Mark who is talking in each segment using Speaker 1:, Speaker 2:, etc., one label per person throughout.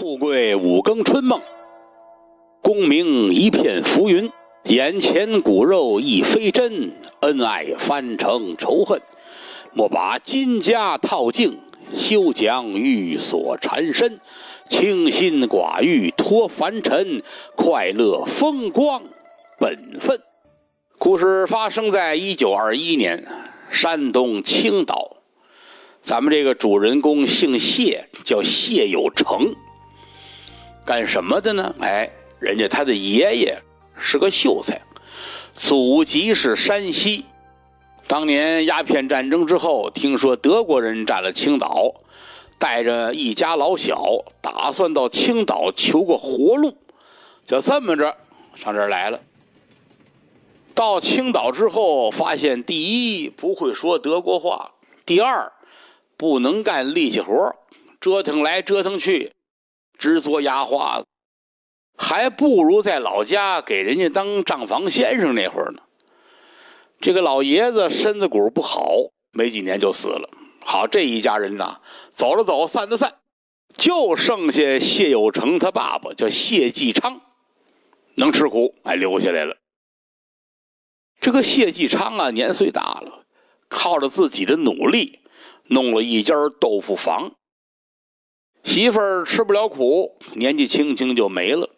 Speaker 1: 富贵五更春梦，功名一片浮云。眼前骨肉亦非真，恩爱翻成仇恨。莫把金家套净，休将玉锁缠身。清心寡欲脱凡尘，快乐风光本分。故事发生在一九二一年，山东青岛。咱们这个主人公姓谢，叫谢有成。干什么的呢？哎，人家他的爷爷是个秀才，祖籍是山西。当年鸦片战争之后，听说德国人占了青岛，带着一家老小，打算到青岛求个活路，就这么着上这儿来了。到青岛之后，发现第一不会说德国话，第二不能干力气活，折腾来折腾去。只做压花子，还不如在老家给人家当账房先生那会儿呢。这个老爷子身子骨不好，没几年就死了。好，这一家人呐，走了走，散了散，就剩下谢有成他爸爸叫谢继昌，能吃苦，还留下来了。这个谢继昌啊，年岁大了，靠着自己的努力，弄了一家豆腐房。媳妇儿吃不了苦，年纪轻轻就没了。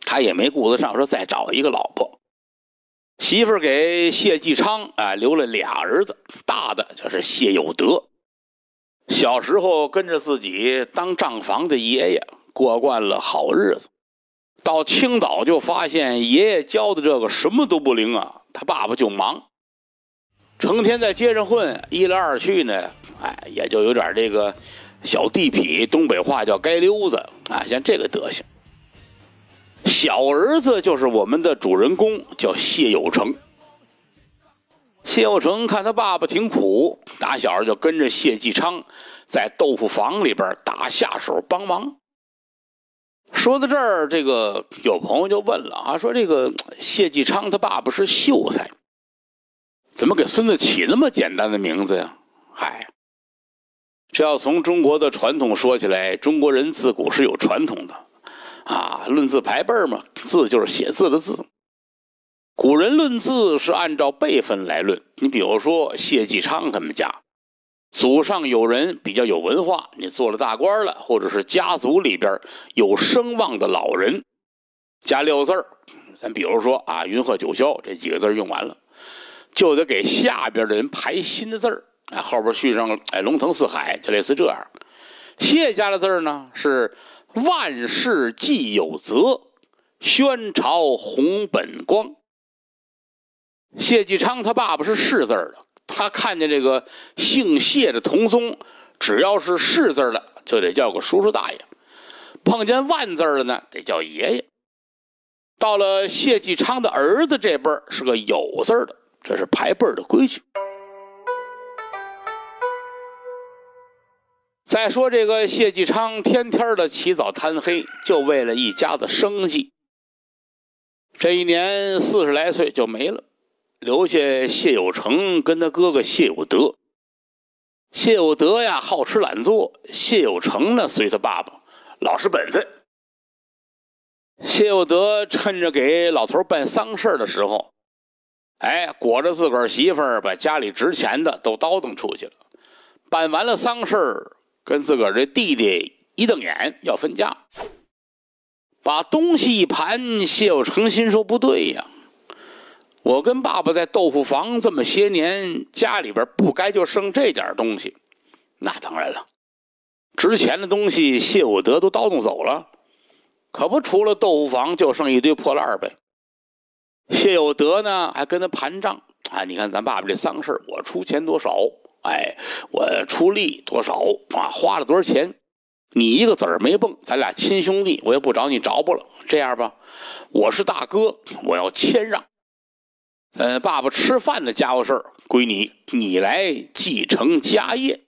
Speaker 1: 他也没顾得上说再找一个老婆。媳妇儿给谢继昌啊留了俩儿子，大的就是谢有德。小时候跟着自己当账房的爷爷过惯了好日子，到青岛就发现爷爷教的这个什么都不灵啊，他爸爸就忙，成天在街上混，一来二去呢，哎，也就有点这个。小地痞，东北话叫街溜子啊，像这个德行。小儿子就是我们的主人公，叫谢有成。谢有成看他爸爸挺苦，打小就跟着谢继昌在豆腐房里边打下手帮忙。说到这儿，这个有朋友就问了啊，说这个谢继昌他爸爸是秀才，怎么给孙子起那么简单的名字呀？嗨。这要从中国的传统说起来，中国人自古是有传统的，啊，论字排辈嘛，字就是写字的字。古人论字是按照辈分来论。你比如说谢继昌他们家，祖上有人比较有文化，你做了大官了，或者是家族里边有声望的老人，加六字儿，咱比如说啊，云鹤九霄这几个字用完了，就得给下边的人排新的字儿。哎，后边续上了，哎，龙腾四海，就类似这样。谢家的字呢是万世既有泽，宣朝弘本光。谢继昌他爸爸是世字的，他看见这个姓谢的同宗，只要是世字的，就得叫个叔叔大爷；碰见万字的呢，得叫爷爷。到了谢继昌的儿子这辈是个有字的，这是排辈的规矩。再说这个谢继昌，天天的起早贪黑，就为了一家子生计。这一年四十来岁就没了，留下谢有成跟他哥哥谢有德。谢有德呀，好吃懒做；谢有成呢，随他爸爸，老实本分。谢有德趁着给老头办丧事的时候，哎，裹着自个儿媳妇，把家里值钱的都倒腾出去了。办完了丧事跟自个儿这弟弟一瞪眼，要分家，把东西一盘，谢有成心说不对呀，我跟爸爸在豆腐房这么些年，家里边不该就剩这点东西。那当然了，值钱的东西谢有德都倒腾走了，可不除了豆腐房就剩一堆破烂呗。谢有德呢还跟他盘账，哎，你看咱爸爸这丧事，我出钱多少？哎，我出力多少啊？花了多少钱？你一个子儿没蹦，咱俩亲兄弟，我也不找你着不了。这样吧，我是大哥，我要谦让。呃，爸爸吃饭的家伙事儿归你，你来继承家业。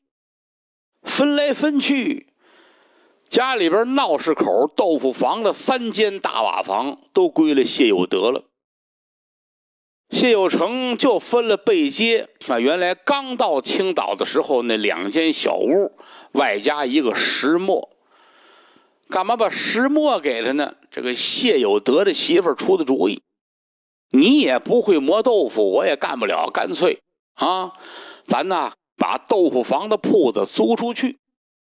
Speaker 1: 分来分去，家里边闹市口豆腐房的三间大瓦房都归了谢有德了。谢有成就分了背街啊，原来刚到青岛的时候，那两间小屋，外加一个石磨。干嘛把石磨给他呢？这个谢有德的媳妇出的主意，你也不会磨豆腐，我也干不了，干脆啊，咱呐把豆腐房的铺子租出去，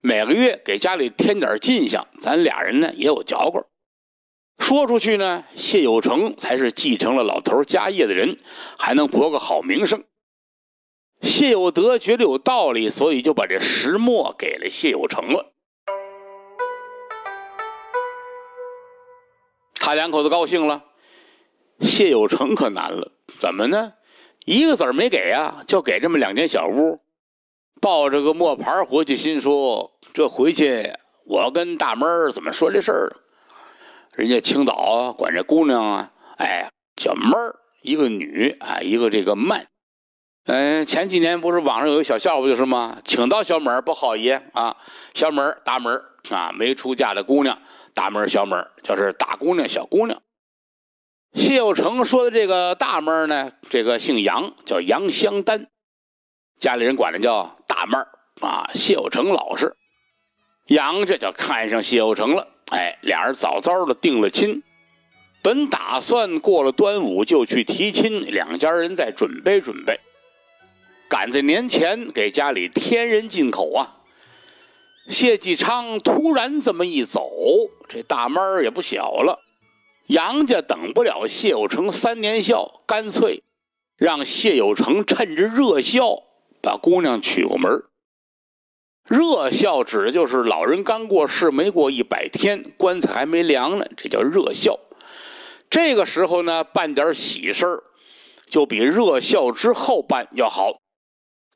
Speaker 1: 每个月给家里添点进项，咱俩人呢也有嚼头。说出去呢，谢有成才是继承了老头家业的人，还能博个好名声。谢有德觉得有道理，所以就把这石磨给了谢有成了。他两口子高兴了，谢有成可难了，怎么呢？一个子儿没给啊，就给这么两间小屋，抱着个磨盘回去，心说这回去我跟大门怎么说这事儿？人家青岛，管这姑娘啊，哎，叫妹儿，一个女啊，一个这个曼。嗯，前几年不是网上有个小笑话就是吗？青岛小门不好爷啊，小门大门啊，没出嫁的姑娘。大门小门就是大姑娘小姑娘。谢有成说的这个大门呢，这个姓杨，叫杨香丹，家里人管她叫大门啊。谢有成老实，杨家就看上谢有成了，哎，俩人早早的定了亲，本打算过了端午就去提亲，两家人再准备准备，赶在年前给家里添人进口啊。谢继昌突然这么一走，这大门也不小了。杨家等不了谢有成三年孝，干脆让谢有成趁着热孝把姑娘娶过门。热孝指的就是老人刚过世没过一百天，棺材还没凉呢，这叫热孝。这个时候呢，办点喜事就比热孝之后办要好。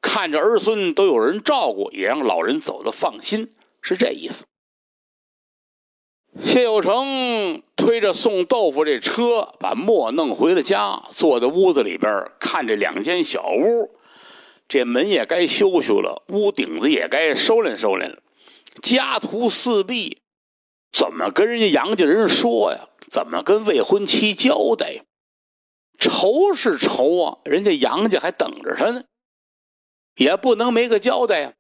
Speaker 1: 看着儿孙都有人照顾，也让老人走得放心，是这意思。谢有成推着送豆腐这车，把磨弄回了家，坐在屋子里边看着两间小屋，这门也该修修了，屋顶子也该收敛收敛了。家徒四壁，怎么跟人家杨家人说呀？怎么跟未婚妻交代？愁是愁啊，人家杨家还等着他呢。也不能没个交代呀、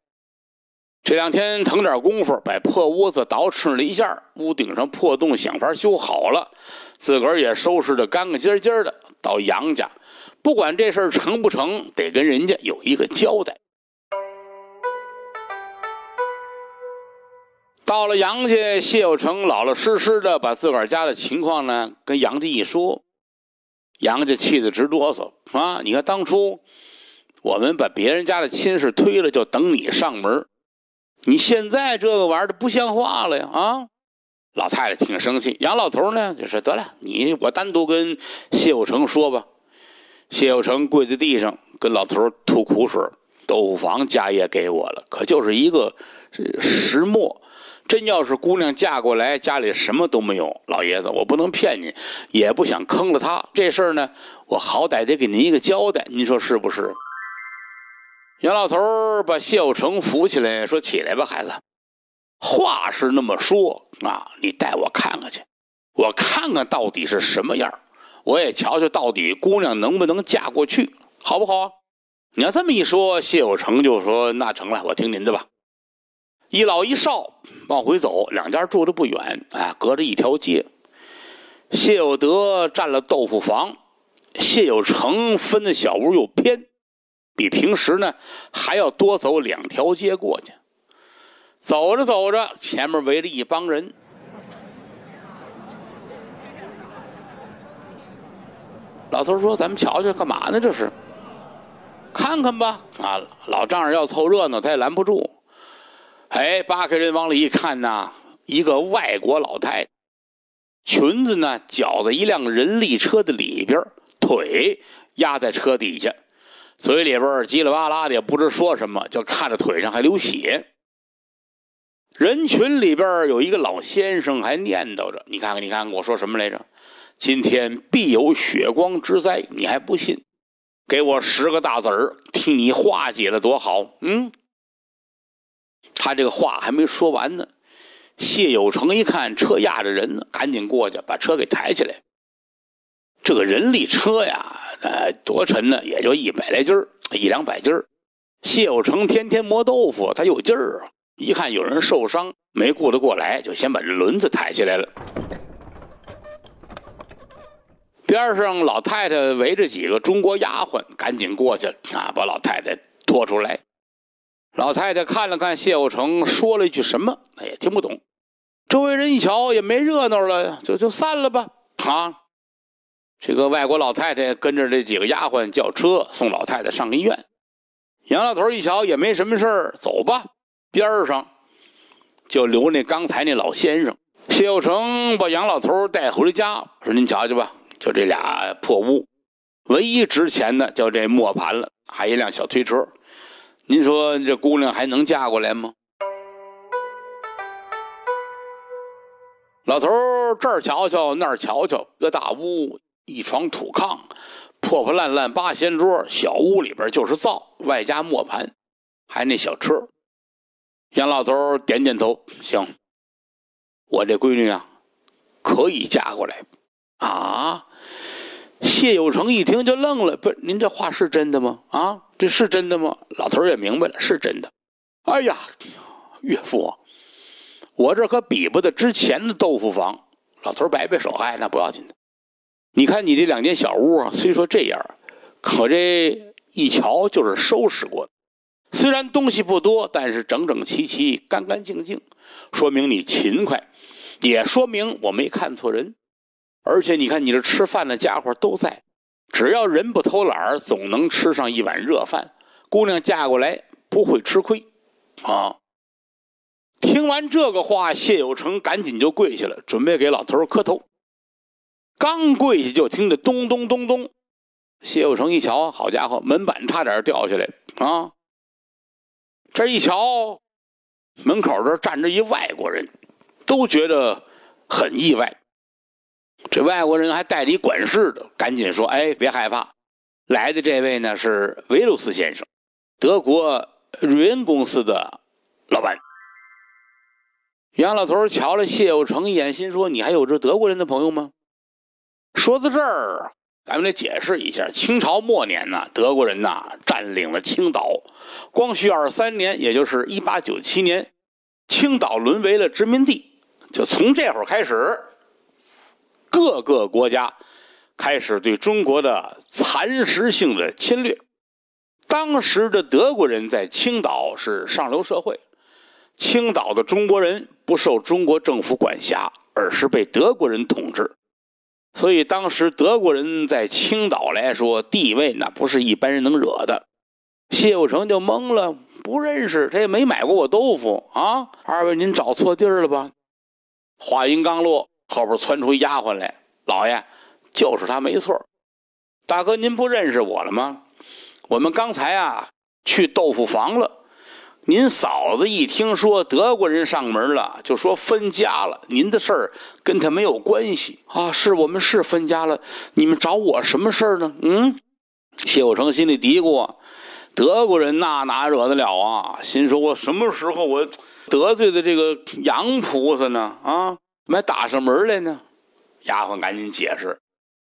Speaker 1: 这两天腾点功夫，把破屋子捯饬了一下，屋顶上破洞想法修好了，自个儿也收拾得干干净净的。到杨家，不管这事成不成，得跟人家有一个交代。到了杨家，谢有成老老实实的把自个儿家的情况呢跟杨家一说，杨家气得直哆嗦啊！你看当初。我们把别人家的亲事推了，就等你上门。你现在这个玩意儿不像话了呀！啊，老太太挺生气。杨老头呢，就说得了，你我单独跟谢有成说吧。谢有成跪在地上跟老头吐苦水：豆腐房家业给我了，可就是一个石磨。真要是姑娘嫁过来，家里什么都没有。老爷子，我不能骗你，也不想坑了她。这事儿呢，我好歹得给您一个交代，您说是不是？杨老头把谢有成扶起来，说：“起来吧，孩子。话是那么说啊，你带我看看去，我看看到底是什么样，我也瞧瞧到底姑娘能不能嫁过去，好不好？”你要这么一说，谢有成就说：“那成了，我听您的吧。”一老一少往回走，两家住的不远，哎，隔着一条街。谢有德占了豆腐房，谢有成分的小屋又偏。比平时呢还要多走两条街过去，走着走着，前面围着一帮人。老头说：“咱们瞧瞧，干嘛呢？这是？看看吧。啊，老丈人要凑热闹，他也拦不住。哎，扒开人往里一看呐，一个外国老太太，裙子呢绞在一辆人力车的里边，腿压在车底下。”嘴里边叽里哇啦的也不知说什么，就看着腿上还流血。人群里边有一个老先生还念叨着：“你看看，你看看，我说什么来着？今天必有血光之灾，你还不信？给我十个大子儿，替你化解了多好。”嗯，他这个话还没说完呢。谢有成一看车压着人呢，赶紧过去把车给抬起来。这个人力车呀。呃，多沉呢，也就一百来斤儿，一两百斤儿。谢有成天天磨豆腐，他有劲儿啊。一看有人受伤，没顾得过来，就先把这轮子抬起来了。边上老太太围着几个中国丫鬟，赶紧过去啊，把老太太拖出来。老太太看了看谢有成，说了一句什么，她也听不懂。周围人一瞧，也没热闹了，就就散了吧。啊，这个外国老太太跟着这几个丫鬟叫车送老太太上医院。杨老头一瞧也没什么事儿，走吧。边上就留那刚才那老先生。谢有成把杨老头带回了家，说：“您瞧瞧吧，就这俩破屋，唯一值钱的就这磨盘了，还一辆小推车。”您说这姑娘还能嫁过来吗？老头这儿瞧瞧，那儿瞧瞧，个大屋，一床土炕，破破烂烂八仙桌，小屋里边就是灶，外加磨盘，还那小车。杨老头点点头，行，我这闺女啊，可以嫁过来。啊！谢有成一听就愣了，不，您这话是真的吗？啊？这是真的吗？老头也明白了，是真的。哎呀，岳父，我这可比不得之前的豆腐房。老头摆摆手，哎，那不要紧的。你看你这两间小屋啊，虽说这样，可这一瞧就是收拾过的。虽然东西不多，但是整整齐齐、干干净净，说明你勤快，也说明我没看错人。而且你看，你这吃饭的家伙都在。只要人不偷懒，总能吃上一碗热饭。姑娘嫁过来不会吃亏，啊！听完这个话，谢有成赶紧就跪下了，准备给老头磕头。刚跪下，就听着咚咚咚咚。谢有成一瞧，好家伙，门板差点掉下来啊！这一瞧，门口这站着一外国人，都觉得很意外。这外国人还带理管事的，赶紧说：“哎，别害怕，来的这位呢是维鲁斯先生，德国瑞恩公司的老板。”杨老头瞧了谢有成一眼，心说：“你还有这德国人的朋友吗？”说到这儿，咱们得解释一下：清朝末年呢，德国人呐占领了青岛，光绪二三年，也就是一八九七年，青岛沦为了殖民地。就从这会儿开始。各个国家开始对中国的蚕食性的侵略。当时的德国人在青岛是上流社会，青岛的中国人不受中国政府管辖，而是被德国人统治。所以当时德国人在青岛来说地位那不是一般人能惹的。谢有成就懵了，不认识，他也没买过我豆腐啊！二位您找错地儿了吧？话音刚落。后边窜出一丫鬟来，老爷，就是他没错。大哥，您不认识我了吗？我们刚才啊去豆腐房了。您嫂子一听说德国人上门了，就说分家了。您的事儿跟他没有关系啊。是我们是分家了，你们找我什么事儿呢？嗯，谢有成心里嘀咕：德国人那哪惹得了啊？心说我什么时候我得罪的这个洋菩萨呢？啊？怎么打上门来呢？丫鬟赶紧解释：“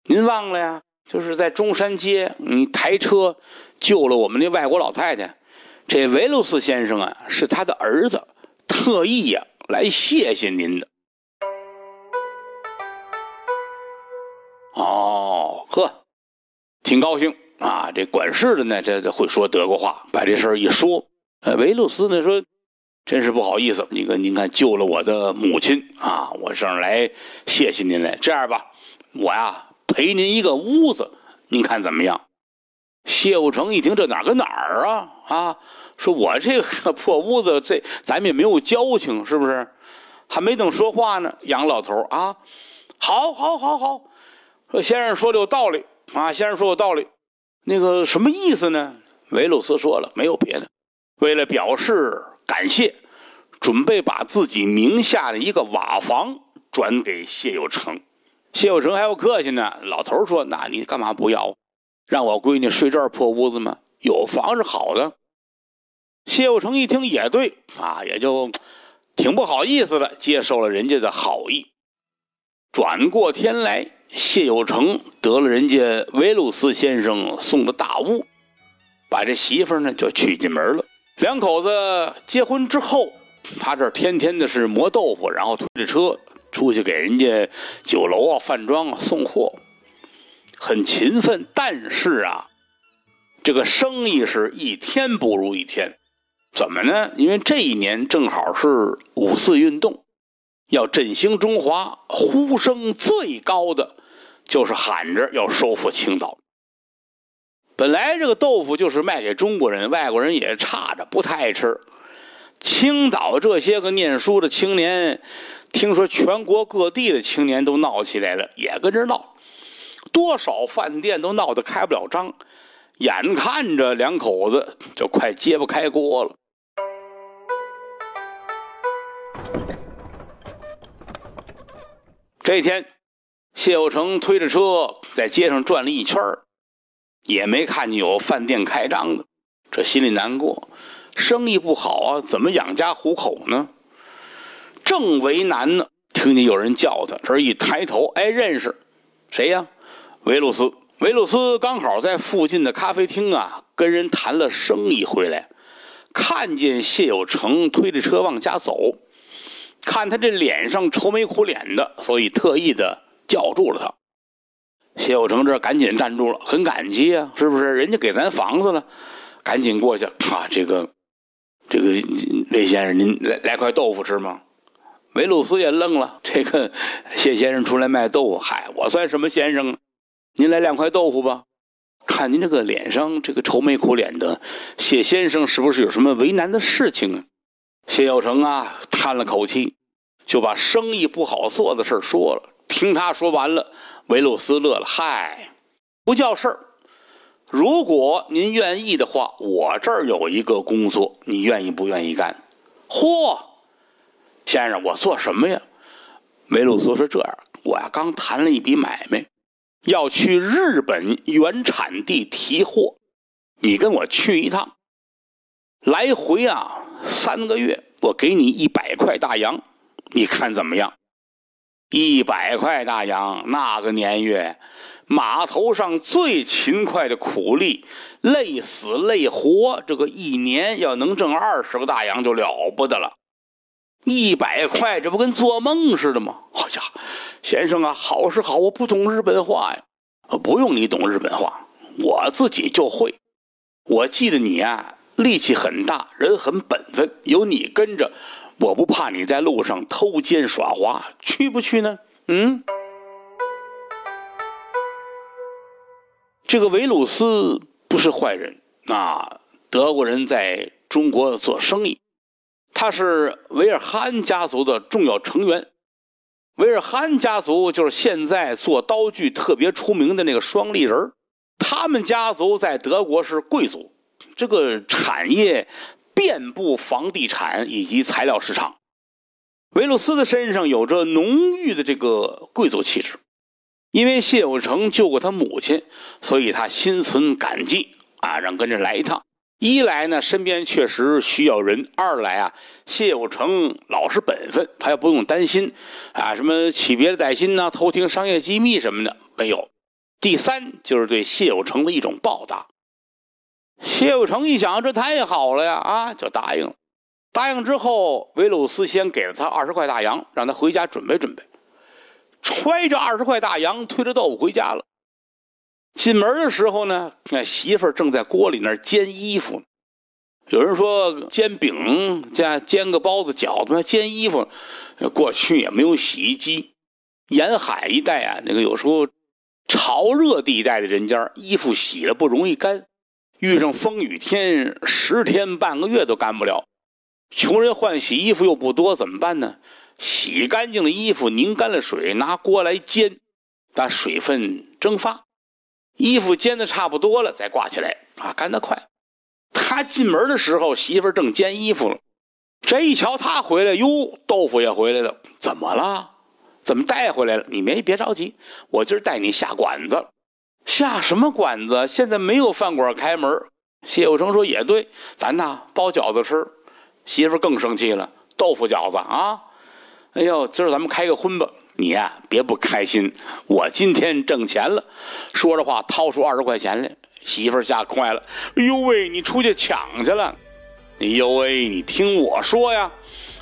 Speaker 1: 您忘了呀？就是在中山街，你抬车救了我们那外国老太太。这维鲁斯先生啊，是他的儿子，特意呀来谢谢您的。”哦，呵，挺高兴啊！这管事的呢，这这会说德国话，把这事儿一说。呃，维鲁斯呢说。真是不好意思，您看，您看救了我的母亲啊！我上来谢谢您来。这样吧，我呀赔您一个屋子，您看怎么样？谢有成一听，这哪跟哪儿啊？啊，说我这个破屋子，这咱们也没有交情，是不是？还没等说话呢，杨老头啊，好，好，好，好，说先生说的有道理啊，先生说有道理。那个什么意思呢？维鲁斯说了，没有别的，为了表示。感谢，准备把自己名下的一个瓦房转给谢有成。谢有成还要客气呢。老头说：“那你干嘛不要？让我闺女睡这破屋子吗？有房是好的。”谢有成一听也对啊，也就挺不好意思的，接受了人家的好意。转过天来，谢有成得了人家维鲁斯先生送的大屋，把这媳妇呢就娶进门了。两口子结婚之后，他这天天的是磨豆腐，然后推着车出去给人家酒楼啊、饭庄啊送货，很勤奋。但是啊，这个生意是一天不如一天。怎么呢？因为这一年正好是五四运动，要振兴中华，呼声最高的就是喊着要收复青岛。本来这个豆腐就是卖给中国人，外国人也差着不太爱吃。青岛这些个念书的青年，听说全国各地的青年都闹起来了，也跟着闹，多少饭店都闹得开不了张，眼看着两口子就快揭不开锅了。这天，谢有成推着车在街上转了一圈儿。也没看见有饭店开张的，这心里难过，生意不好啊，怎么养家糊口呢？正为难呢，听见有人叫他，这一抬头，哎，认识，谁呀？维鲁斯。维鲁斯刚好在附近的咖啡厅啊，跟人谈了生意回来，看见谢有成推着车往家走，看他这脸上愁眉苦脸的，所以特意的叫住了他。谢有成这赶紧站住了，很感激啊，是不是？人家给咱房子了，赶紧过去啊！这个，这个雷先生，您来来块豆腐吃吗？维鲁斯也愣了，这个谢先生出来卖豆腐，嗨，我算什么先生？您来两块豆腐吧。看您这个脸上这个愁眉苦脸的，谢先生是不是有什么为难的事情啊？谢有成啊，叹了口气，就把生意不好做的事说了。听他说完了。维鲁斯乐了，嗨，不叫事儿。如果您愿意的话，我这儿有一个工作，你愿意不愿意干？嚯，先生，我做什么呀？维鲁斯说：“这样，我呀刚谈了一笔买卖，要去日本原产地提货，你跟我去一趟，来回啊三个月，我给你一百块大洋，你看怎么样？”一百块大洋，那个年月，码头上最勤快的苦力，累死累活，这个一年要能挣二十个大洋就了不得了。一百块，这不跟做梦似的吗？好家伙，先生啊，好是好，我不懂日本话呀，不用你懂日本话，我自己就会。我记得你啊，力气很大，人很本分，有你跟着。我不怕你在路上偷奸耍滑，去不去呢？嗯，这个维鲁斯不是坏人啊，德国人在中国做生意，他是维尔哈恩家族的重要成员。维尔哈恩家族就是现在做刀具特别出名的那个双立人，他们家族在德国是贵族，这个产业。遍布房地产以及材料市场，维鲁斯的身上有着浓郁的这个贵族气质。因为谢有成救过他母亲，所以他心存感激啊，让跟着来一趟。一来呢，身边确实需要人；二来啊，谢有成老实本分，他也不用担心啊什么起别的歹心呐、偷听商业机密什么的没有。第三就是对谢有成的一种报答。谢有成一想，这太好了呀！啊，就答应了。答应之后，维鲁斯先给了他二十块大洋，让他回家准备准备。揣着二十块大洋，推着豆腐回家了。进门的时候呢，那媳妇儿正在锅里那煎衣服呢。有人说煎饼加煎个包子、饺子，煎衣服，过去也没有洗衣机。沿海一带啊，那个有时候潮热地带的人家，衣服洗了不容易干。遇上风雨天，十天半个月都干不了。穷人换洗衣服又不多，怎么办呢？洗干净的衣服拧干了水，拿锅来煎，把水分蒸发。衣服煎的差不多了，再挂起来啊，干得快。他进门的时候，媳妇正煎衣服了。这一瞧他回来，哟，豆腐也回来了。怎么了？怎么带回来了？你没别着急，我今儿带你下馆子。下什么馆子？现在没有饭馆开门。谢有成说：“也对，咱呐包饺子吃。”媳妇更生气了：“豆腐饺子啊！哎呦，今儿咱们开个荤吧。你呀，别不开心。我今天挣钱了。”说着话，掏出二十块钱来。媳妇吓坏了：“哎呦喂，你出去抢去了？哎呦喂，你听我说呀，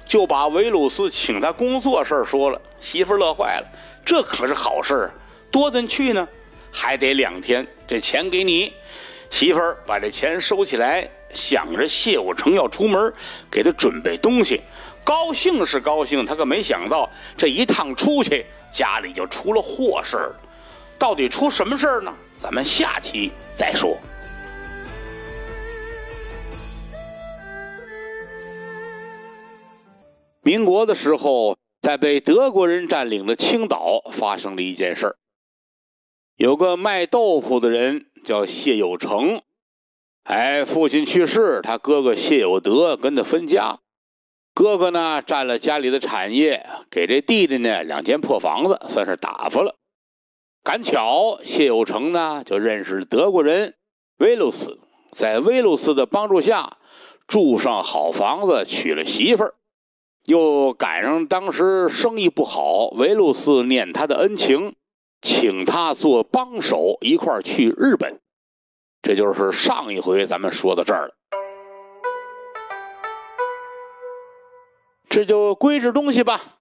Speaker 1: 就把维鲁斯请他工作事儿说了。媳妇乐坏了，这可是好事，多咱去呢，还得两天。这钱给你，媳妇儿把这钱收起来，想着谢武成要出门，给他准备东西。高兴是高兴，他可没想到这一趟出去，家里就出了祸事儿。到底出什么事儿呢？咱们下期再说。民国的时候，在被德国人占领的青岛发生了一件事儿。有个卖豆腐的人叫谢有成，哎，父亲去世，他哥哥谢有德跟他分家。哥哥呢，占了家里的产业，给这弟弟呢两间破房子，算是打发了。赶巧谢有成呢，就认识德国人维鲁斯，在维鲁斯的帮助下，住上好房子，娶了媳妇儿。又赶上当时生意不好，维鲁斯念他的恩情，请他做帮手，一块儿去日本。这就是上一回咱们说到这儿了。这就归置东西吧。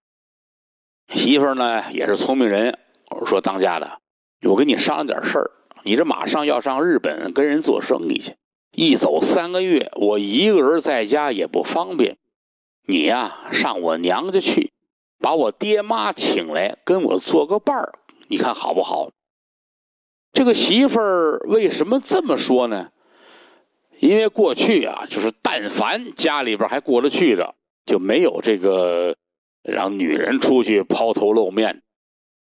Speaker 1: 媳妇儿呢也是聪明人，我说当家的，我跟你商量点事儿。你这马上要上日本跟人做生意去，一走三个月，我一个人在家也不方便。你呀，上我娘家去，把我爹妈请来跟我做个伴儿，你看好不好？这个媳妇儿为什么这么说呢？因为过去啊，就是但凡家里边还过得去的。就没有这个让女人出去抛头露面，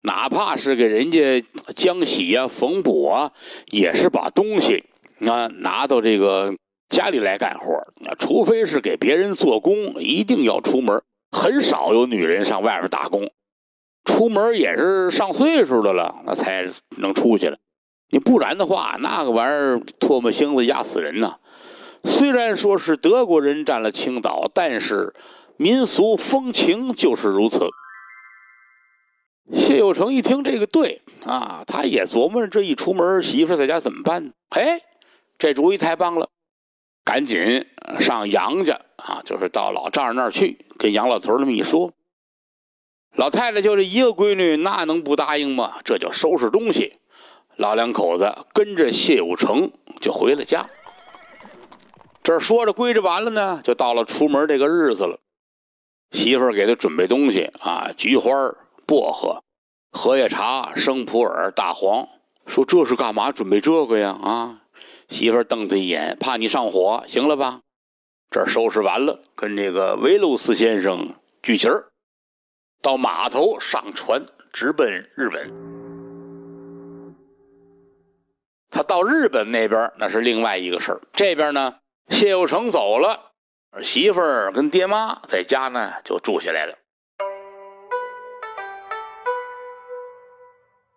Speaker 1: 哪怕是给人家浆洗啊、缝补啊，也是把东西啊拿到这个家里来干活。那除非是给别人做工，一定要出门，很少有女人上外边打工。出门也是上岁数的了，那才能出去了。你不然的话，那个玩意儿唾沫星子压死人呐。虽然说是德国人占了青岛，但是民俗风情就是如此。谢有成一听这个对啊，他也琢磨着这一出门，媳妇在家怎么办呢？哎，这主意太棒了，赶紧上杨家啊，就是到老丈人那儿去，跟杨老头那么一说。老太太就这一个闺女，那能不答应吗？这就收拾东西，老两口子跟着谢有成就回了家。这说着归置完了呢，就到了出门这个日子了。媳妇儿给他准备东西啊，菊花、薄荷、荷叶茶、生普洱、大黄。说这是干嘛？准备这个呀？啊！媳妇儿瞪他一眼，怕你上火，行了吧？这收拾完了，跟这个维鲁斯先生聚齐儿，到码头上船，直奔日本。他到日本那边，那是另外一个事儿。这边呢？谢有成走了，媳妇儿跟爹妈在家呢，就住下来了。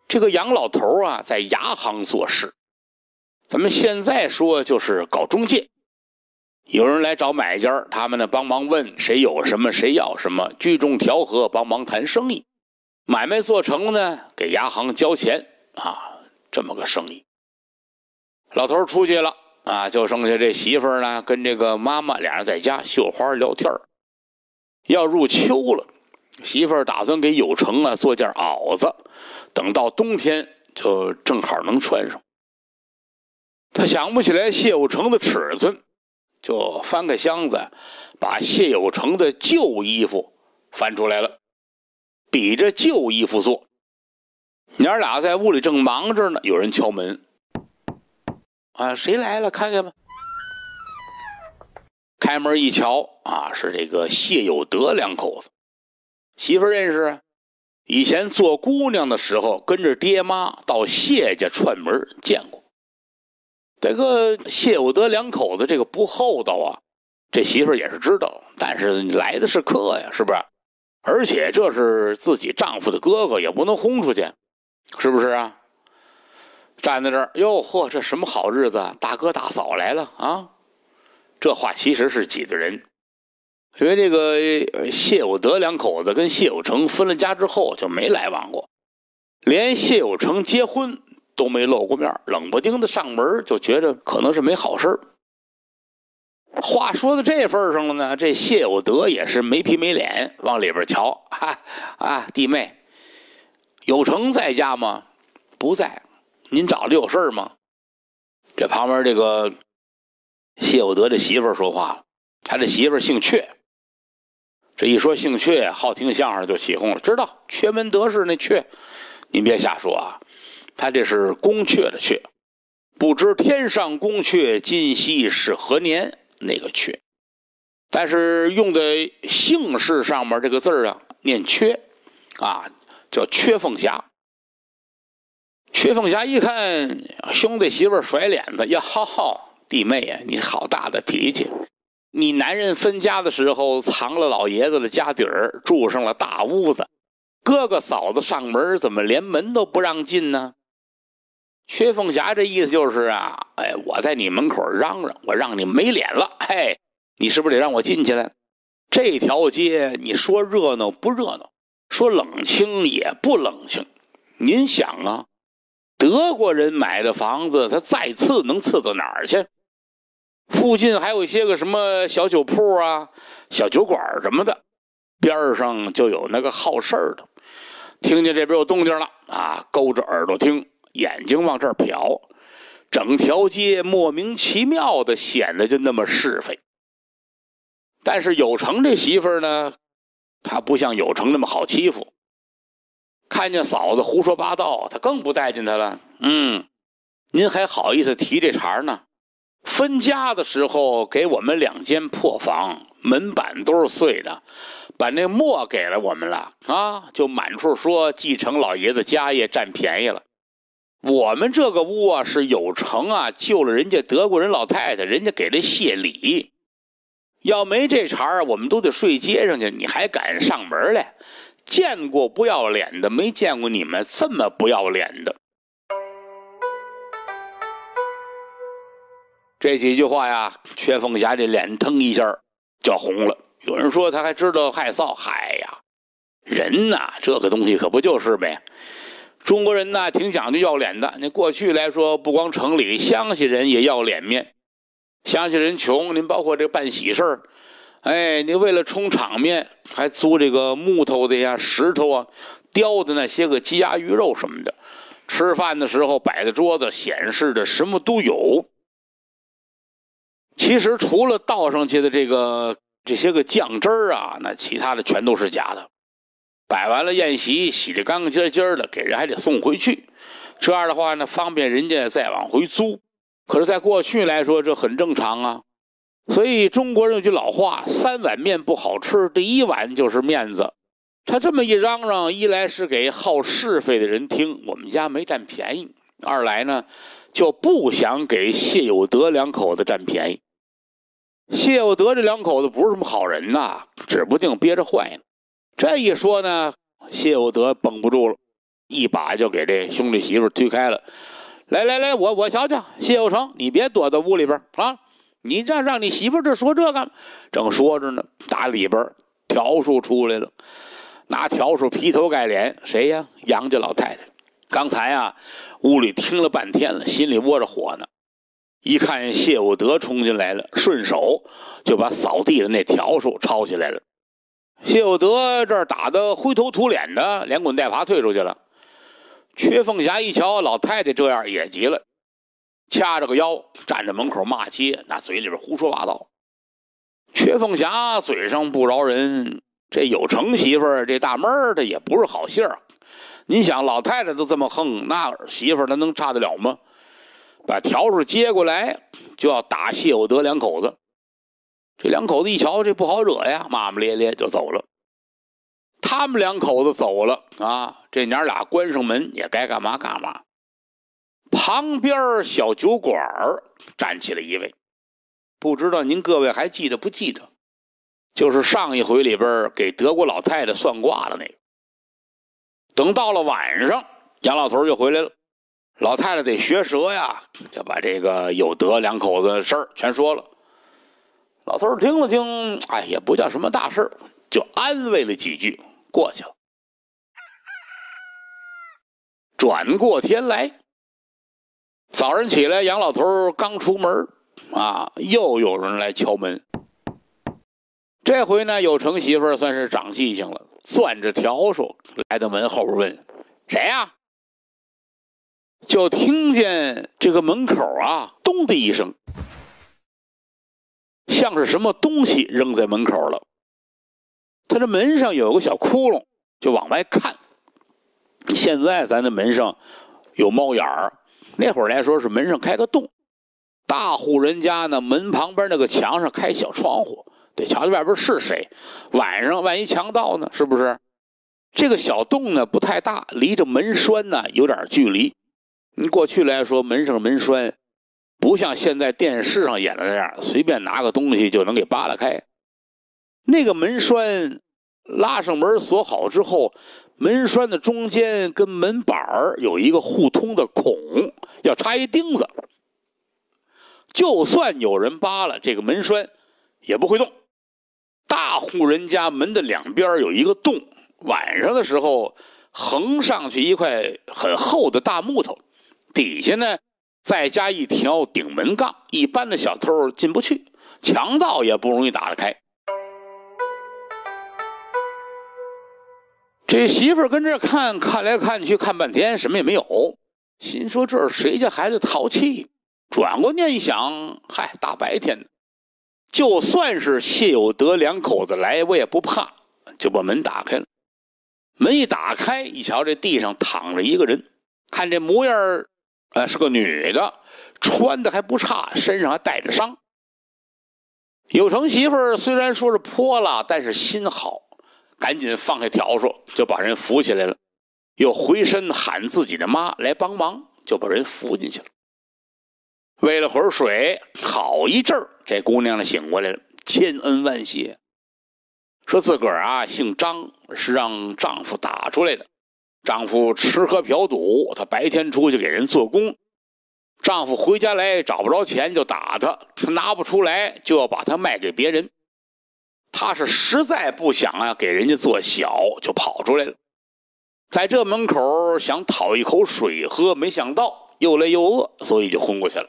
Speaker 1: 这个杨老头啊，在牙行做事，咱们现在说就是搞中介。有人来找买家，他们呢帮忙问谁有什么，谁要什么，聚众调和，帮忙谈生意。买卖做成了呢，给牙行交钱啊，这么个生意。老头出去了。啊，就剩下这媳妇儿呢，跟这个妈妈俩人在家绣花聊天。要入秋了，媳妇儿打算给有成啊做件袄子，等到冬天就正好能穿上。他想不起来谢有成的尺寸，就翻个箱子，把谢有成的旧衣服翻出来了，比着旧衣服做。娘俩在屋里正忙着呢，有人敲门。啊，谁来了？看看吧。开门一瞧，啊，是这个谢有德两口子。媳妇认识啊，以前做姑娘的时候，跟着爹妈到谢家串门见过。这个谢有德两口子这个不厚道啊，这媳妇也是知道。但是来的是客呀，是不是？而且这是自己丈夫的哥哥，也不能轰出去，是不是啊？站在这儿，哟呵，这什么好日子？大哥大嫂来了啊！这话其实是挤兑人，因为这个谢有德两口子跟谢有成分了家之后就没来往过，连谢有成结婚都没露过面，冷不丁的上门就觉得可能是没好事。话说到这份上了呢，这谢有德也是没皮没脸往里边瞧啊啊，弟妹，有成在家吗？不在。您找他有事吗？这旁边这个谢有德的媳妇说话了，他这媳妇姓阙。这一说姓阙，好听相声就起哄了。知道阙门得势那阙，您别瞎说啊，他这是宫阙的阙，不知天上宫阙，今夕是何年？那个阙，但是用的姓氏上面这个字啊，念阙啊，叫阙凤霞。阙凤霞一看兄弟媳妇甩脸子，呀，好好弟妹呀，你好大的脾气！你男人分家的时候藏了老爷子的家底儿，住上了大屋子，哥哥嫂子上门怎么连门都不让进呢？薛凤霞这意思就是啊，哎，我在你门口嚷嚷，我让你没脸了，嘿，你是不是得让我进去了？这条街你说热闹不热闹，说冷清也不冷清。您想啊。德国人买的房子，他再次能次到哪儿去？附近还有一些个什么小酒铺啊、小酒馆什么的，边上就有那个好事的，听见这边有动静了啊，勾着耳朵听，眼睛往这儿瞟，整条街莫名其妙的显得就那么是非。但是有成这媳妇呢，她不像有成那么好欺负。看见嫂子胡说八道，他更不待见他了。嗯，您还好意思提这茬呢？分家的时候给我们两间破房，门板都是碎的，把那墨给了我们了啊！就满处说继承老爷子家业占便宜了。我们这个屋啊是有成啊救了人家德国人老太太，人家给了谢礼。要没这茬儿我们都得睡街上去，你还敢上门来？见过不要脸的，没见过你们这么不要脸的。这几句话呀，阙凤霞这脸腾一下就红了。有人说他还知道害臊，嗨呀，人呐，这个东西可不就是呗？中国人呢，挺讲究要脸的。那过去来说，不光城里乡下人也要脸面，乡下人穷，您包括这办喜事儿。哎，你为了充场面，还租这个木头的呀、石头啊、雕的那些个鸡鸭鱼肉什么的，吃饭的时候摆的桌子显示的什么都有。其实除了倒上去的这个这些个酱汁儿啊，那其他的全都是假的。摆完了宴席，洗得干干净净的，给人还得送回去。这样的话呢，方便人家再往回租。可是，在过去来说，这很正常啊。所以中国人有句老话：“三碗面不好吃，第一碗就是面子。”他这么一嚷嚷，一来是给好是非的人听，我们家没占便宜；二来呢，就不想给谢有德两口子占便宜。谢有德这两口子不是什么好人呐，指不定憋着坏呢。这一说呢，谢有德绷不住了，一把就给这兄弟媳妇推开了。来来来，我我瞧瞧，谢有成，你别躲在屋里边啊！你这让你媳妇这说这个，正说着呢，打里边条叔出来了，拿条叔劈头盖脸，谁呀？杨家老太太。刚才啊，屋里听了半天了，心里窝着火呢。一看谢有德冲进来了，顺手就把扫地的那笈叔抄起来了。谢有德这儿打得灰头土脸的，连滚带爬退出去了。缺凤霞一瞧老太太这样，也急了。掐着个腰，站在门口骂街，那嘴里边胡说八道。缺凤霞嘴上不饶人，这有成媳妇这大闷的也不是好信儿。你想，老太太都这么横，那媳妇她能差得了吗？把笤帚接过来，就要打谢有德两口子。这两口子一瞧，这不好惹呀，骂骂咧咧就走了。他们两口子走了啊，这娘俩关上门，也该干嘛干嘛。旁边小酒馆站起了一位，不知道您各位还记得不记得？就是上一回里边给德国老太太算卦的那个。等到了晚上，杨老头就回来了，老太太得学舌呀，就把这个有德两口子的事儿全说了。老头听了听，哎，也不叫什么大事，就安慰了几句，过去了。转过天来。早上起来，杨老头刚出门，啊，又有人来敲门。这回呢，有成媳妇算是长记性了，攥着笤帚来到门后边问：“谁呀？”就听见这个门口啊，咚的一声，像是什么东西扔在门口了。他这门上有个小窟窿，就往外看。现在咱的门上有猫眼儿，那会儿来说是门上开个洞。大户人家呢，门旁边那个墙上开小窗户，得瞧瞧外边是谁。晚上万一强盗呢，是不是？这个小洞呢不太大，离着门栓呢有点距离。你过去来说，门上门栓不像现在电视上演的那样，随便拿个东西就能给扒拉开。那个门栓拉上门锁好之后，门栓的中间跟门板儿有一个互通的孔，要插一钉子。就算有人扒了这个门栓，也不会动。大户人家门的两边有一个洞，晚上的时候横上去一块很厚的大木头，底下呢再加一条顶门杠，一般的小偷进不去，强盗也不容易打得开。这媳妇跟这看看来看去，看半天什么也没有，心说这是谁家孩子淘气？转过念一想，嗨，大白天的，就算是谢有德两口子来，我也不怕，就把门打开了。门一打开，一瞧这地上躺着一个人，看这模样，呃，是个女的，穿的还不差，身上还带着伤。有成媳妇虽然说是泼了，但是心好。赶紧放下笤帚，就把人扶起来了，又回身喊自己的妈来帮忙，就把人扶进去了。喂了会儿水，好一阵儿，这姑娘呢醒过来了，千恩万谢，说自个儿啊姓张，是让丈夫打出来的。丈夫吃喝嫖赌，她白天出去给人做工，丈夫回家来找不着钱就打她，她拿不出来就要把她卖给别人。他是实在不想啊，给人家做小，就跑出来了，在这门口想讨一口水喝，没想到又累又饿，所以就昏过去了。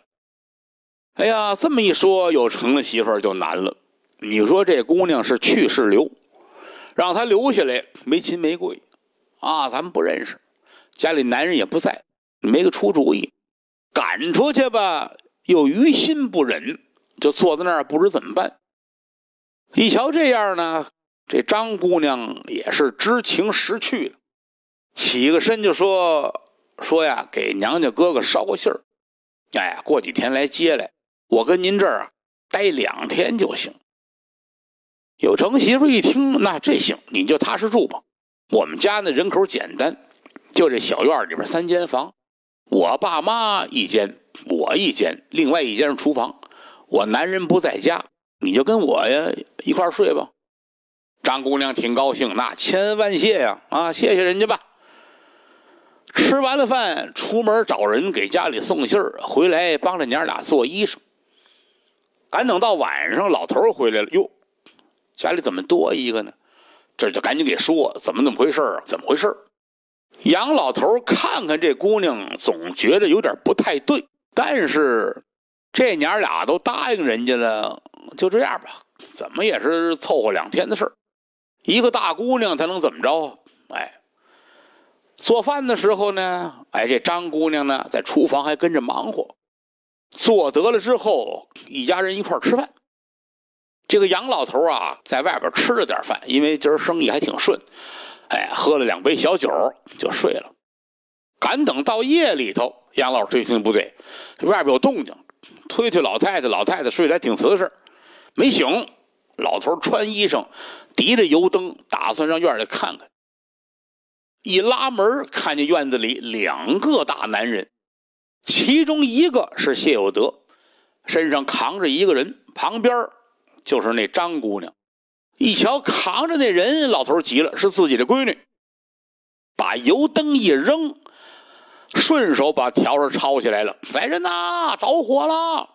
Speaker 1: 哎呀，这么一说，有成了媳妇儿就难了。你说这姑娘是去是留？让她留下来，没亲没贵啊，咱们不认识，家里男人也不在，没个出主意。赶出去吧，又于心不忍，就坐在那儿不知怎么办。一瞧这样呢，这张姑娘也是知情识趣的，起个身就说说呀，给娘家哥哥捎个信儿，哎，过几天来接来，我跟您这儿啊待两天就行。有成媳妇一听，那这行，你就踏实住吧。我们家那人口简单，就这小院里边三间房，我爸妈一间，我一间，另外一间是厨房。我男人不在家。你就跟我呀一块睡吧。张姑娘挺高兴，那千恩万谢呀！啊，谢谢人家吧。吃完了饭，出门找人给家里送信儿，回来帮着娘俩做衣裳。赶等到晚上，老头回来了，哟，家里怎么多一个呢？这就赶紧给说，怎么怎么回事啊？怎么回事？杨老头看看这姑娘，总觉得有点不太对，但是这娘俩都答应人家了。就这样吧，怎么也是凑合两天的事儿。一个大姑娘，她能怎么着？哎，做饭的时候呢，哎，这张姑娘呢，在厨房还跟着忙活。做得了之后，一家人一块吃饭。这个杨老头啊，在外边吃了点饭，因为今儿生意还挺顺，哎，喝了两杯小酒就睡了。赶等到夜里头，杨老头一听不对，外边有动静，推推老太太，老太太睡得还挺瓷实。没醒，老头穿衣裳，提着油灯，打算上院里看看。一拉门，看见院子里两个大男人，其中一个是谢有德，身上扛着一个人，旁边就是那张姑娘。一瞧扛着那人，老头急了，是自己的闺女，把油灯一扔，顺手把笤帚抄起来了。来人呐，着火了！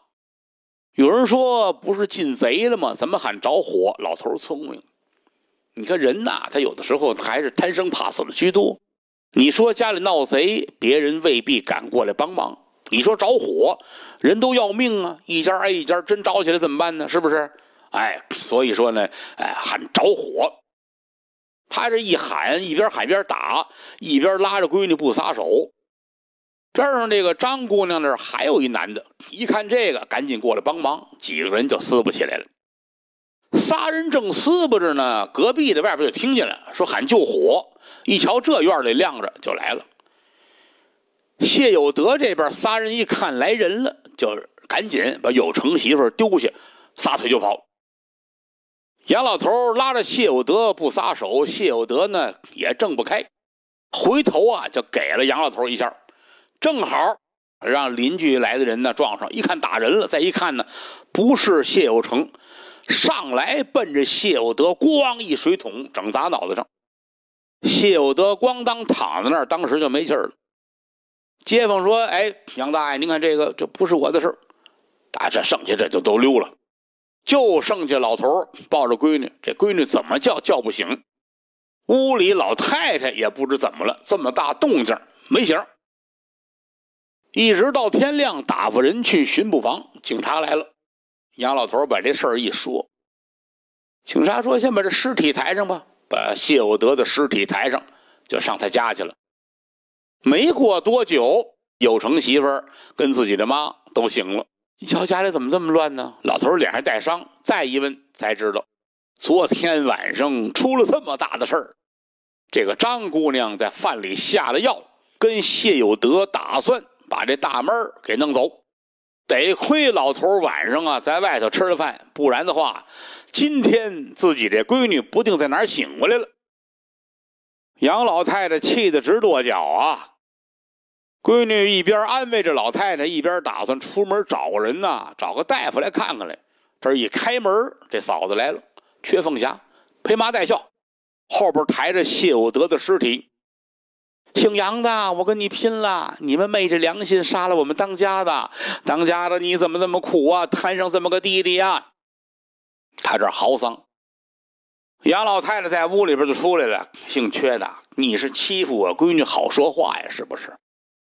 Speaker 1: 有人说不是进贼了吗？怎么喊着火？老头聪明，你看人呐，他有的时候还是贪生怕死的居多。你说家里闹贼，别人未必敢过来帮忙，你说着火，人都要命啊！一家挨一家，真着起来怎么办呢？是不是？哎，所以说呢，哎，喊着火。他这一喊，一边喊一边打，一边拉着闺女不撒手。边上这个张姑娘那儿还有一男的，一看这个，赶紧过来帮忙，几个人就撕不起来了。仨人正撕巴着呢，隔壁的外边就听见了，说喊救火。一瞧这院里亮着，就来了。谢有德这边仨人一看来人了，就赶紧把有成媳妇丢下，撒腿就跑。杨老头拉着谢有德不撒手，谢有德呢也挣不开，回头啊就给了杨老头一下，正好让邻居来的人呢撞上，一看打人了，再一看呢不是谢有成，上来奔着谢有德，咣一水桶整砸脑袋上，谢有德咣当躺在那儿，当时就没气儿了。街坊说：“哎，杨大爷，您看这个，这不是我的事儿，啊，这剩下这就都溜了。”就剩下老头抱着闺女，这闺女怎么叫叫不醒。屋里老太太也不知怎么了，这么大动静没醒。一直到天亮，打发人去巡捕房，警察来了。杨老头把这事儿一说，警察说：“先把这尸体抬上吧，把谢有德的尸体抬上，就上他家去了。”没过多久，有成媳妇儿跟自己的妈都醒了。一瞧家里怎么这么乱呢？老头脸上带伤，再一问才知道，昨天晚上出了这么大的事儿。这个张姑娘在饭里下了药，跟谢有德打算把这大妹儿给弄走。得亏老头晚上啊在外头吃了饭，不然的话，今天自己这闺女不定在哪儿醒过来了。杨老太太气得直跺脚啊！闺女一边安慰着老太太，一边打算出门找个人呐，找个大夫来看看来。这一开门，这嫂子来了，缺凤霞披麻戴孝，后边抬着谢有德的尸体。姓杨的，我跟你拼了！你们昧着良心杀了我们当家的，当家的你怎么那么苦啊？摊上这么个弟弟呀！他这嚎丧。杨老太太在屋里边就出来了，姓缺的，你是欺负我闺女好说话呀？是不是？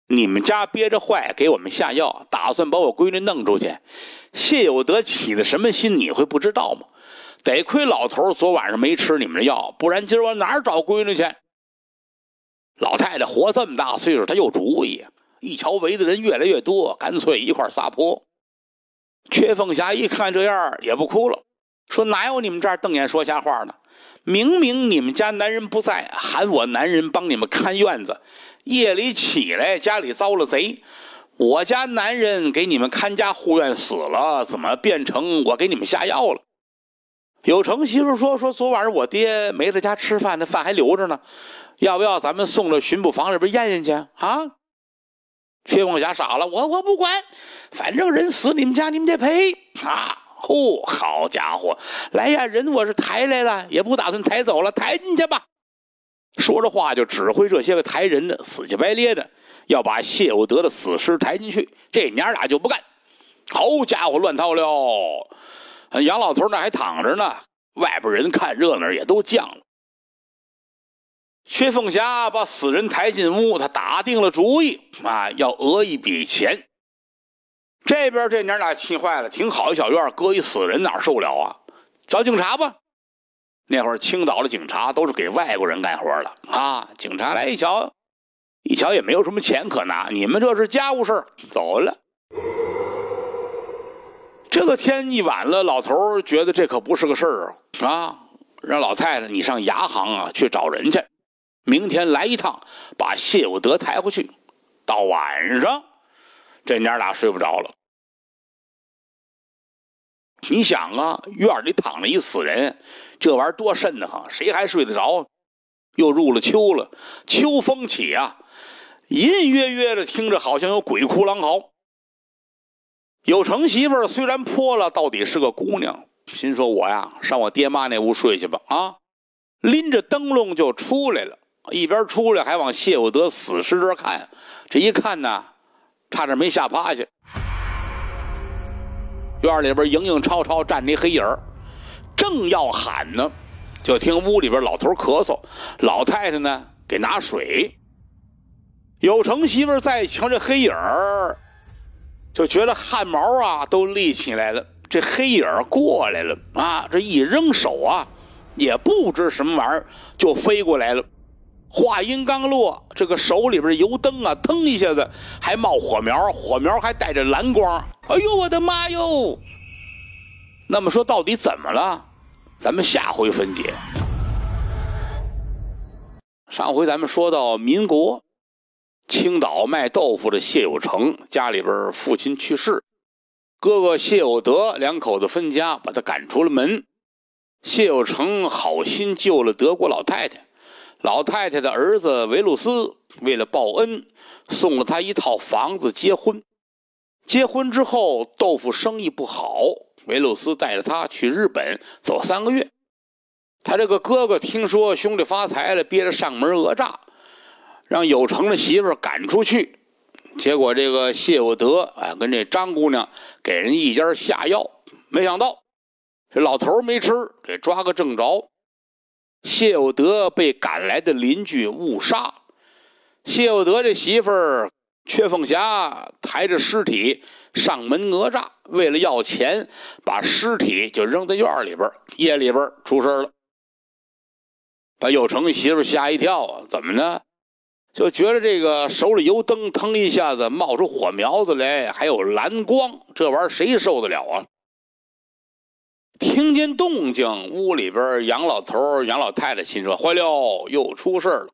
Speaker 1: 你们家憋着坏给我们下药，打算把我闺女弄出去。谢有德起的什么心，你会不知道吗？得亏老头昨晚上没吃你们的药，不然今儿我哪儿找闺女去？老太太活这么大岁数，她有主意。一瞧围的人越来越多，干脆一块撒泼。薛凤霞一看这样，也不哭了，说哪有你们这儿瞪眼说瞎话呢？明明你们家男人不在，喊我男人帮你们看院子。夜里起来，家里遭了贼，我家男人给你们看家护院死了，怎么变成我给你们下药了？有成媳妇说：“说昨晚上我爹没在家吃饭，那饭还留着呢，要不要咱们送到巡捕房里边验验去啊？”薛凤霞傻了，我我不管，反正人死你们家你们得赔啊！呼，好家伙，来呀，人我是抬来了，也不打算抬走了，抬进去吧。说着话就指挥这些个抬人的死乞白咧的，要把谢有德的死尸抬进去。这娘俩就不干，好家伙，乱套了！杨老头那还躺着呢，外边人看热闹也都降了。薛凤霞把死人抬进屋，他打定了主意啊，要讹一笔钱。这边这娘俩气坏了，挺好一小院，搁一死人哪受了啊？找警察吧。那会儿青岛的警察都是给外国人干活的啊！警察来一瞧，一瞧也没有什么钱可拿，你们这是家务事走了。这个天一晚了，老头觉得这可不是个事儿啊！让老太太你上牙行啊去找人去，明天来一趟，把谢有德抬回去。到晚上，这娘俩睡不着了。你想啊，院里躺着一死人，这玩意儿多瘆得慌，谁还睡得着？又入了秋了，秋风起啊，隐隐约约的听着好像有鬼哭狼嚎。有成媳妇虽然泼了，到底是个姑娘，心说我呀，上我爹妈那屋睡去吧。啊，拎着灯笼就出来了，一边出来还往谢有德死尸这看，这一看呢，差点没吓趴下。院里边影影绰绰站着一黑影正要喊呢，就听屋里边老头咳嗽，老太太呢给拿水。有成媳妇再瞧这黑影儿，就觉得汗毛啊都立起来了，这黑影过来了啊，这一扔手啊，也不知什么玩意儿就飞过来了。话音刚落，这个手里边油灯啊，腾一下子还冒火苗，火苗还带着蓝光。哎呦，我的妈哟！那么说到底怎么了？咱们下回分解。上回咱们说到民国。青岛卖豆腐的谢有成家里边父亲去世，哥哥谢有德两口子分家，把他赶出了门。谢有成好心救了德国老太太，老太太的儿子维鲁斯为了报恩，送了他一套房子结婚。结婚之后，豆腐生意不好，维鲁斯带着他去日本走三个月。他这个哥哥听说兄弟发财了，憋着上门讹诈。让有成的媳妇赶出去，结果这个谢有德啊，跟这张姑娘给人一家下药，没想到这老头没吃，给抓个正着。谢有德被赶来的邻居误杀，谢有德这媳妇儿阙凤霞抬着尸体上门讹诈，为了要钱，把尸体就扔在院里边，夜里边出事了，把有成媳妇吓一跳啊！怎么呢？就觉得这个手里油灯腾一下子冒出火苗子来，还有蓝光，这玩意儿谁受得了啊？听见动静，屋里边杨老头、杨老太太心说：“坏了，又出事了。”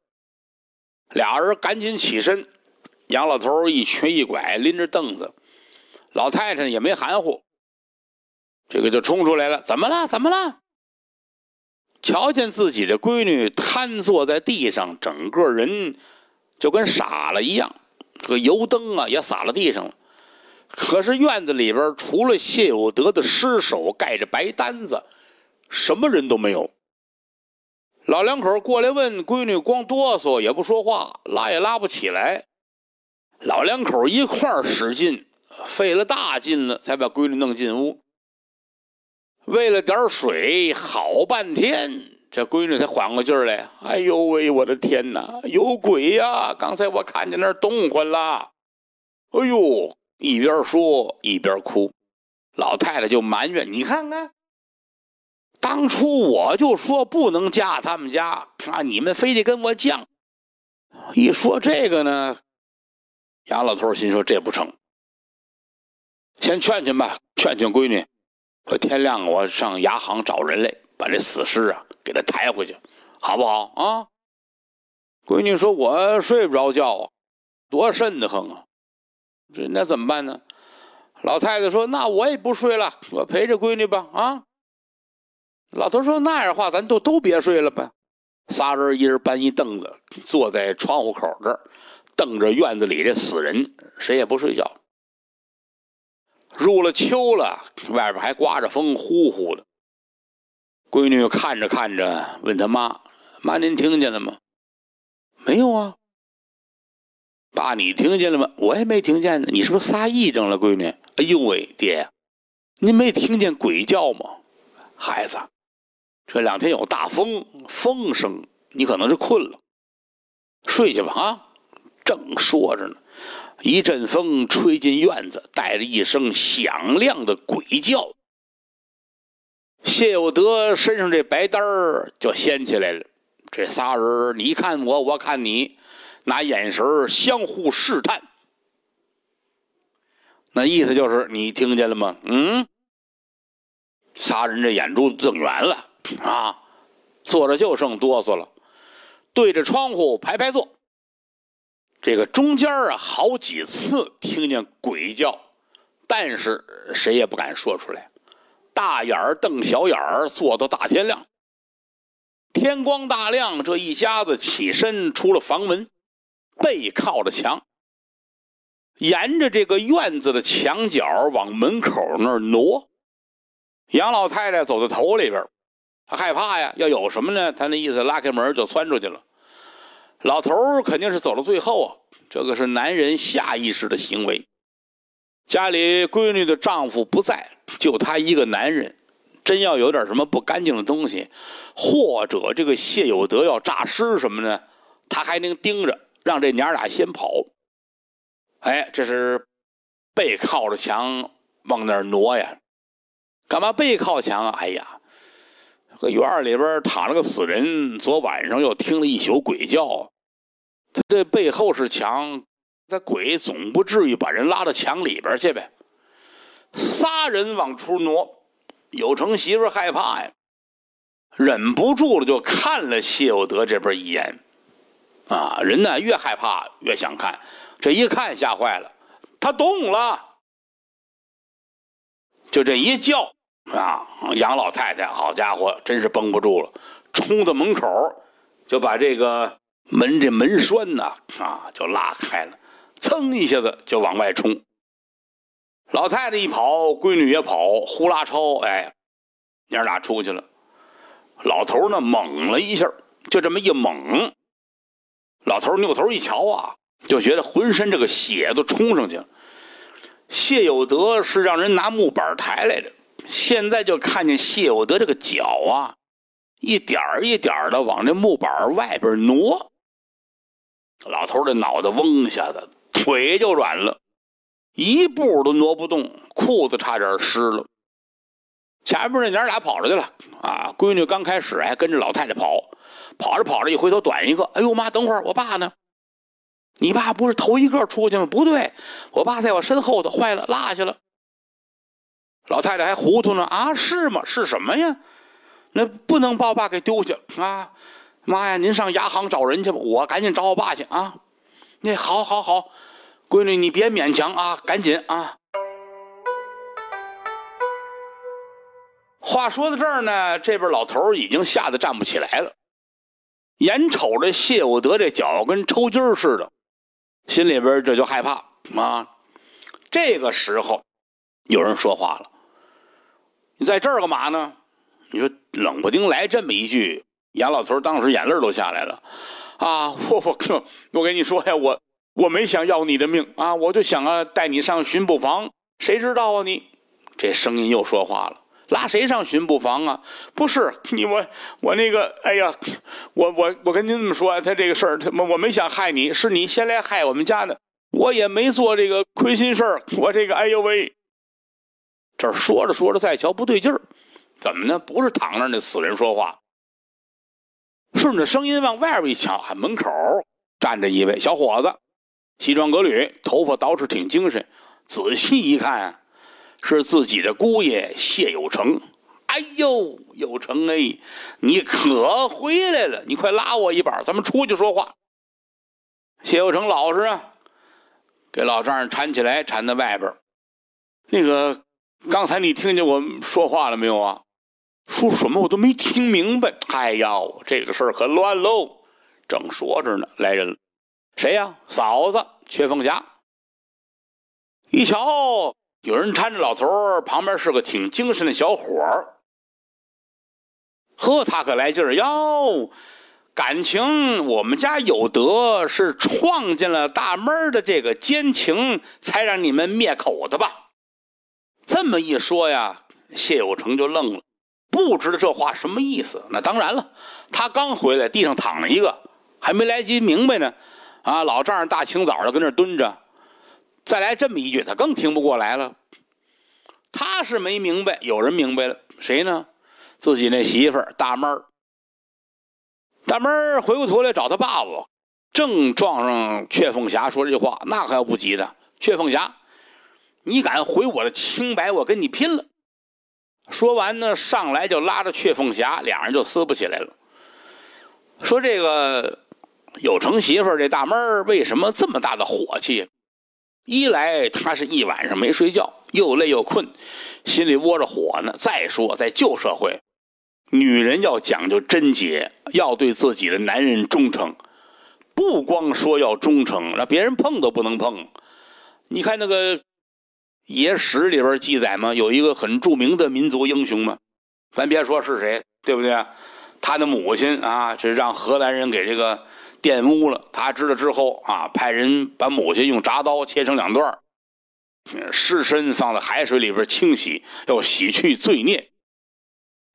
Speaker 1: 俩人赶紧起身，杨老头一瘸一拐拎着凳子，老太太也没含糊，这个就冲出来了：“怎么了？怎么了？”瞧见自己的闺女瘫坐在地上，整个人。就跟傻了一样，这个油灯啊也洒了地上了。可是院子里边除了谢有德的尸首盖着白单子，什么人都没有。老两口过来问闺女，光哆嗦也不说话，拉也拉不起来。老两口一块儿使劲，费了大劲了，才把闺女弄进屋。喂了点水，好半天。这闺女才缓过劲来，哎呦喂，我的天哪，有鬼呀！刚才我看见那儿动唤了，哎呦，一边说一边哭，老太太就埋怨：“你看看，当初我就说不能嫁他们家，啊，你们非得跟我犟。”一说这个呢，杨老头心说这不成，先劝劝吧，劝劝闺女，说天亮我上牙行找人来，把这死尸啊。给他抬回去，好不好啊？闺女说：“我睡不着觉啊，多瘆得慌啊！这那怎么办呢？”老太太说：“那我也不睡了，我陪着闺女吧。”啊！老头说：“那样的话，咱都都别睡了吧。”仨人一人搬一凳子，坐在窗户口这儿，瞪着院子里这死人，谁也不睡觉。入了秋了，外边还刮着风，呼呼的。闺女看着看着，问他妈：“妈，您听见了吗？”“没有啊。”“爸，你听见了吗？”“我也没听见呢。”“你是不是撒癔症了，闺女？”“哎呦喂，爹，您没听见鬼叫吗？”“孩子，这两天有大风，风声，你可能是困了，睡去吧。”啊，正说着呢，一阵风吹进院子，带着一声响亮的鬼叫。谢有德身上这白单儿就掀起来了，这仨人你看我，我看你，拿眼神相互试探，那意思就是你听见了吗？嗯，仨人这眼珠子瞪圆了啊，坐着就剩哆嗦了，对着窗户排排坐。这个中间啊，好几次听见鬼叫，但是谁也不敢说出来。大眼儿瞪小眼儿，坐到大天亮。天光大亮，这一家子起身出了房门，背靠着墙，沿着这个院子的墙角往门口那儿挪。杨老太太走在头里边，她害怕呀，要有什么呢？她那意思拉开门就窜出去了。老头肯定是走到最后啊，这个是男人下意识的行为。家里闺女的丈夫不在。就他一个男人，真要有点什么不干净的东西，或者这个谢有德要诈尸什么呢？他还能盯着，让这娘俩先跑。哎，这是背靠着墙往那儿挪呀。干嘛背靠墙啊？哎呀，这院里边躺着个死人，昨晚上又听了一宿鬼叫。他这背后是墙，那鬼总不至于把人拉到墙里边去呗。仨人往出挪，有成媳妇害怕呀，忍不住了，就看了谢有德这边一眼。啊，人呢越害怕越想看，这一看吓坏了，他动了，就这一叫啊，杨老太太，好家伙，真是绷不住了，冲到门口就把这个门这门栓呐啊就拉开了，噌一下子就往外冲。老太太一跑，闺女也跑，呼啦超，哎，娘俩出去了。老头呢猛了一下，就这么一猛。老头扭头一瞧啊，就觉得浑身这个血都冲上去了。谢有德是让人拿木板抬来的，现在就看见谢有德这个脚啊，一点儿一点儿的往这木板外边挪。老头的脑袋嗡一下子，腿就软了，一步都挪不动，裤子差点湿了。前边那娘俩跑出去了啊，闺女刚开始还跟着老太太跑。跑着跑着，一回头短一个，哎呦妈！等会儿，我爸呢？你爸不是头一个出去吗？不对，我爸在我身后头，坏了，落下了。老太太还糊涂呢啊？是吗？是什么呀？那不能把我爸给丢下啊！妈呀，您上牙行找人去吧，我赶紧找我爸去啊！那好，好，好，闺女你别勉强啊，赶紧啊！话说到这儿呢，这边老头已经吓得站不起来了。眼瞅着谢有德这脚跟抽筋似的，心里边这就害怕啊。这个时候，有人说话了：“你在这儿干嘛呢？”你说冷不丁来这么一句，杨老头当时眼泪都下来了。啊，我我我跟你说呀，我我没想要你的命啊，我就想啊带你上巡捕房。谁知道啊你？这声音又说话了。拉谁上巡捕房啊？不是你我我那个，哎呀，我我我跟您这么说啊，他这个事儿，他我没想害你，是你先来害我们家的，我也没做这个亏心事儿，我这个哎呦喂，这说着说着再瞧不对劲儿，怎么呢？不是躺那那死人说话，顺着声音往外边一瞧，啊门口站着一位小伙子，西装革履，头发倒是挺精神，仔细一看。啊是自己的姑爷谢有成，哎呦，有成哎，你可回来了！你快拉我一把，咱们出去说话。谢有成老实啊，给老丈人搀起来，搀在外边。那个，刚才你听见我说话了没有啊？说什么我都没听明白。哎呀，这个事儿可乱喽！正说着呢，来人了，谁呀？嫂子，阙凤霞。一瞧。有人搀着老头儿，旁边是个挺精神的小伙儿。呵，他可来劲儿哟！感情我们家有德是创建了大门的这个奸情，才让你们灭口的吧？这么一说呀，谢有成就愣了，不知道这话什么意思。那当然了，他刚回来，地上躺着一个，还没来及明白呢。啊，老丈人大清早的跟那蹲着。再来这么一句，他更听不过来了。他是没明白，有人明白了，谁呢？自己那媳妇儿大妹儿。大妹儿回过头来找他爸爸，正撞上阙凤霞说这句话，那可要不急的。阙凤霞，你敢毁我的清白，我跟你拼了！说完呢，上来就拉着阙凤霞，两人就撕不起来了。说这个有成媳妇儿这大妹儿为什么这么大的火气？一来，他是一晚上没睡觉，又累又困，心里窝着火呢。再说，在旧社会，女人要讲究贞洁，要对自己的男人忠诚，不光说要忠诚，让别人碰都不能碰。你看那个《野史》里边记载嘛，有一个很著名的民族英雄嘛，咱别说是谁，对不对？他的母亲啊，是让荷兰人给这个。玷污了，他知道之后啊，派人把母亲用铡刀切成两段，尸身放在海水里边清洗，要洗去罪孽。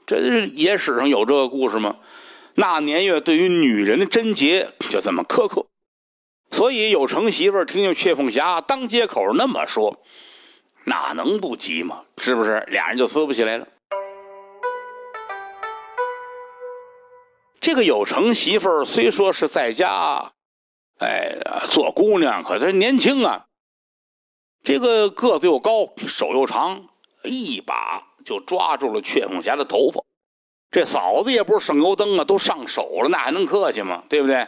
Speaker 1: 这野史上有这个故事吗？那年月对于女人的贞洁就这么苛刻，所以有成媳妇听见阙凤霞当街口那么说，哪能不急嘛？是不是？俩人就撕不起来了。这个有成媳妇儿虽说是在家，哎，做姑娘，可是年轻啊。这个个子又高，手又长，一把就抓住了阙凤霞的头发。这嫂子也不是省油灯啊，都上手了，那还能客气吗？对不对？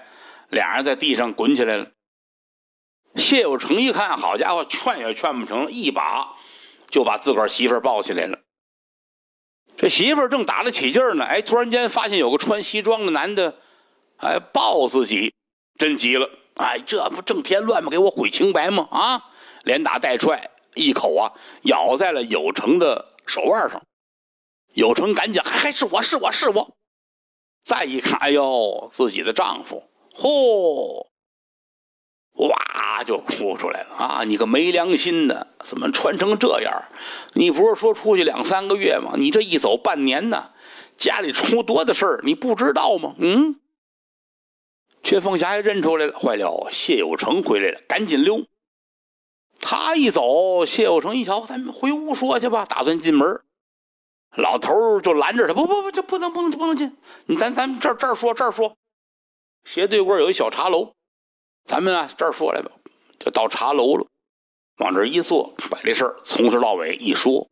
Speaker 1: 俩人在地上滚起来了。谢有成一看，好家伙，劝也劝不成，一把就把自个儿媳妇抱起来了。这媳妇儿正打得起劲儿呢，哎，突然间发现有个穿西装的男的，哎，抱自己，真急了，哎，这不正添乱吗？给我毁清白吗？啊，连打带踹，一口啊咬在了有成的手腕上。有成赶紧，还还是我是我是我。再一看，哎呦，自己的丈夫，嚯！哇，就哭出来了啊！你个没良心的，怎么穿成这样？你不是说出去两三个月吗？你这一走半年呢，家里出多大事儿，你不知道吗？嗯。薛凤霞也认出来了，坏了，谢有成回来了，赶紧溜。他一走，谢有成一瞧，咱们回屋说去吧，打算进门。老头就拦着他，不不不，这不能不能不能进，你咱咱这这儿说这儿说。斜对过有一小茶楼。咱们啊，这儿说来吧，就到茶楼了，往这一坐，把这事儿从头到尾一说，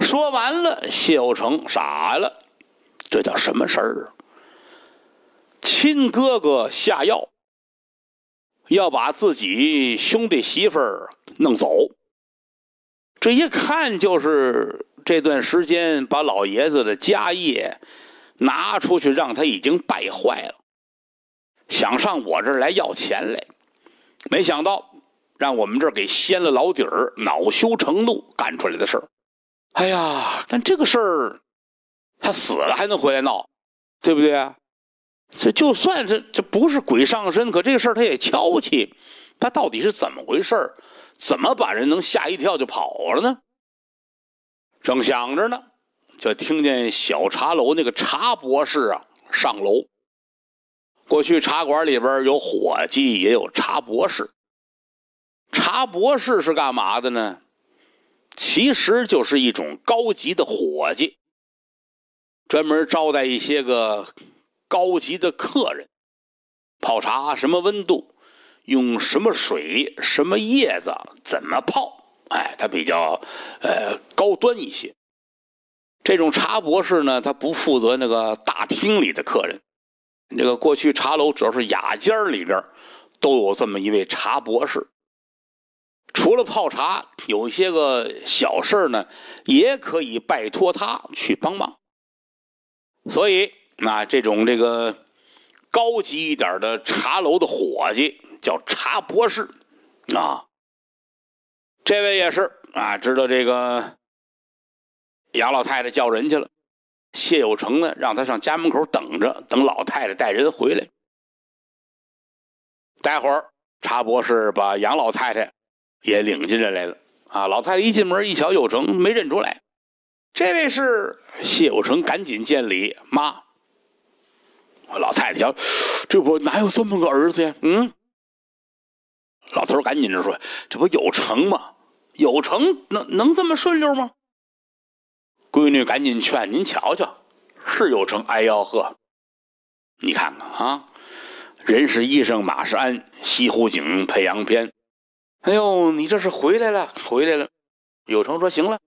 Speaker 1: 说完了，谢有成傻了，这叫什么事儿啊？亲哥哥下药，要把自己兄弟媳妇儿弄走，这一看就是这段时间把老爷子的家业拿出去，让他已经败坏了。想上我这儿来要钱来，没想到让我们这儿给掀了老底儿，恼羞成怒干出来的事儿。哎呀，但这个事儿，他死了还能回来闹，对不对？这就算是这不是鬼上身，可这个事儿他也敲气。他到底是怎么回事儿？怎么把人能吓一跳就跑了呢？正想着呢，就听见小茶楼那个茶博士啊上楼。过去茶馆里边有伙计，也有茶博士。茶博士是干嘛的呢？其实就是一种高级的伙计，专门招待一些个高级的客人。泡茶什么温度，用什么水，什么叶子，怎么泡？哎，他比较呃高端一些。这种茶博士呢，他不负责那个大厅里的客人。这个过去茶楼主要是雅间里边都有这么一位茶博士，除了泡茶，有些个小事呢，也可以拜托他去帮忙。所以，那这种这个高级一点的茶楼的伙计叫茶博士啊。这位也是啊，知道这个杨老太太叫人去了。谢有成呢，让他上家门口等着，等老太太带人回来。待会儿，查博士把杨老太太也领进来来了。啊，老太太一进门一瞧，有成没认出来，这位是谢有成，赶紧见礼，妈。老太太瞧，这不哪有这么个儿子呀？嗯。老头赶紧就说：“这不有成吗？有成能能这么顺溜吗？”闺女赶紧劝：“您瞧瞧，是有成。哎呦呵，你看看啊，人是医生，马是鞍，西湖景，配洋片。哎呦，你这是回来了，回来了。”有成说：“行了，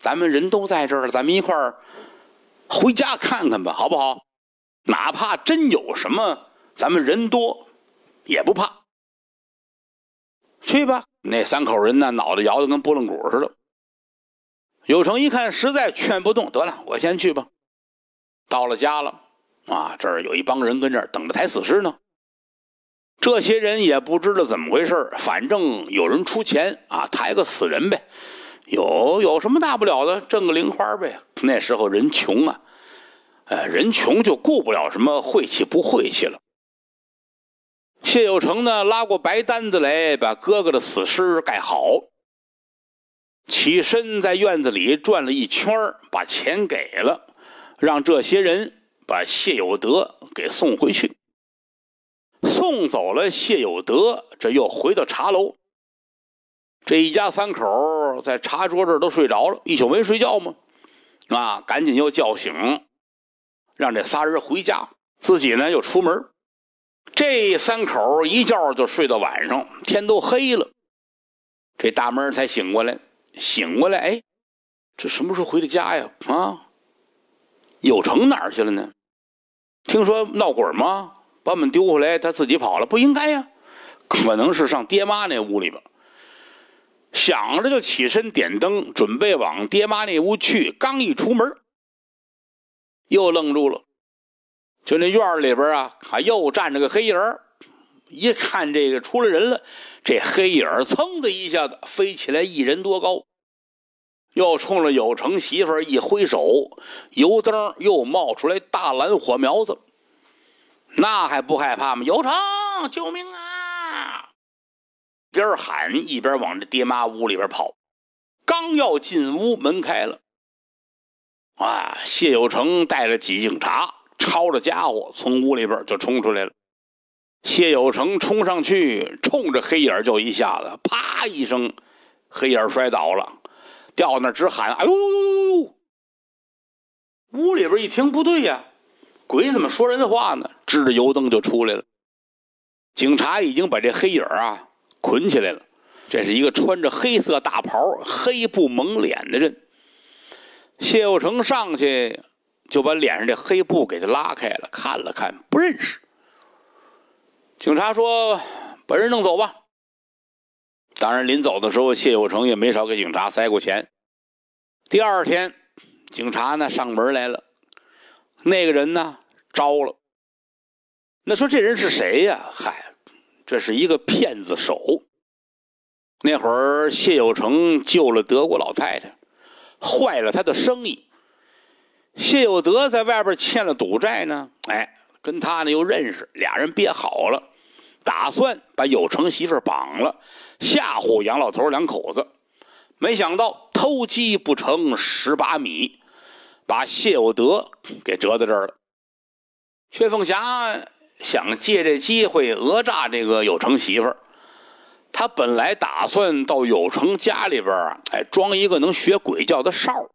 Speaker 1: 咱们人都在这儿了，咱们一块儿回家看看吧，好不好？哪怕真有什么，咱们人多也不怕。去吧。”那三口人呢，脑袋摇得跟拨浪鼓似的。有成一看，实在劝不动，得了，我先去吧。到了家了，啊，这儿有一帮人跟这儿等着抬死尸呢。这些人也不知道怎么回事，反正有人出钱啊，抬个死人呗。有有什么大不了的，挣个零花呗。那时候人穷啊，呃，人穷就顾不了什么晦气不晦气了。谢有成呢，拉过白单子来，把哥哥的死尸盖好。起身在院子里转了一圈，把钱给了，让这些人把谢有德给送回去。送走了谢有德，这又回到茶楼。这一家三口在茶桌这儿都睡着了，一宿没睡觉吗？啊，赶紧又叫醒，让这仨人回家，自己呢又出门。这三口一觉就睡到晚上，天都黑了，这大门才醒过来。醒过来，哎，这什么时候回的家呀？啊，有成哪儿去了呢？听说闹鬼吗？把我们丢回来，他自己跑了，不应该呀。可能是上爹妈那屋里边。想着就起身点灯，准备往爹妈那屋去。刚一出门，又愣住了。就那院里边啊，还又站着个黑影儿。一看这个出来人了，这黑影噌的一下子飞起来一人多高，又冲着有成媳妇一挥手，油灯又冒出来大蓝火苗子。那还不害怕吗？有成，救命啊！边喊一边往这爹妈屋里边跑。刚要进屋，门开了。啊，谢有成带着几警察，抄着家伙从屋里边就冲出来了。谢有成冲上去，冲着黑影就一下子，啪一声，黑影摔倒了，掉那直喊：“哎呦呦呦呦！”屋里边一听不对呀。鬼怎么说人话呢？支着油灯就出来了。警察已经把这黑影啊捆起来了。这是一个穿着黑色大袍、黑布蒙脸的人。谢有成上去就把脸上这黑布给他拉开了，看了看，不认识。警察说：“把人弄走吧。”当然，临走的时候，谢有成也没少给警察塞过钱。第二天，警察呢上门来了。那个人呢招了，那说这人是谁呀？嗨，这是一个骗子手。那会儿谢有成救了德国老太太，坏了他的生意。谢有德在外边欠了赌债呢，哎，跟他呢又认识，俩人憋好了，打算把有成媳妇绑了，吓唬杨老头两口子。没想到偷鸡不成蚀把米。把谢有德给折在这儿了。阙凤霞想借这机会讹诈这个有成媳妇儿。他本来打算到有成家里边啊，哎，装一个能学鬼叫的哨。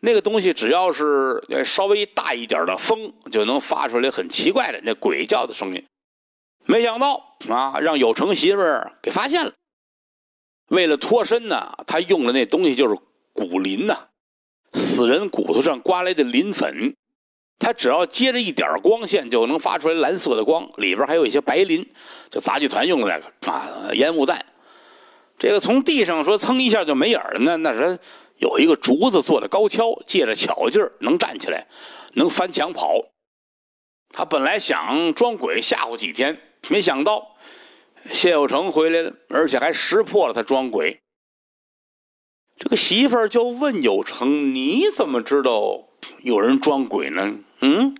Speaker 1: 那个东西只要是稍微大一点的风，就能发出来很奇怪的那鬼叫的声音。没想到啊，让有成媳妇儿给发现了。为了脱身呢，他用的那东西就是骨磷呐。死人骨头上刮来的磷粉，它只要接着一点光线，就能发出来蓝色的光，里边还有一些白磷，就杂技团用的那个啊烟雾弹。这个从地上说蹭一下就没影了那，那是有一个竹子做的高跷，借着巧劲儿能站起来，能翻墙跑。他本来想装鬼吓唬几天，没想到谢有成回来了，而且还识破了他装鬼。这个媳妇儿就问有成：“你怎么知道有人装鬼呢？”嗯，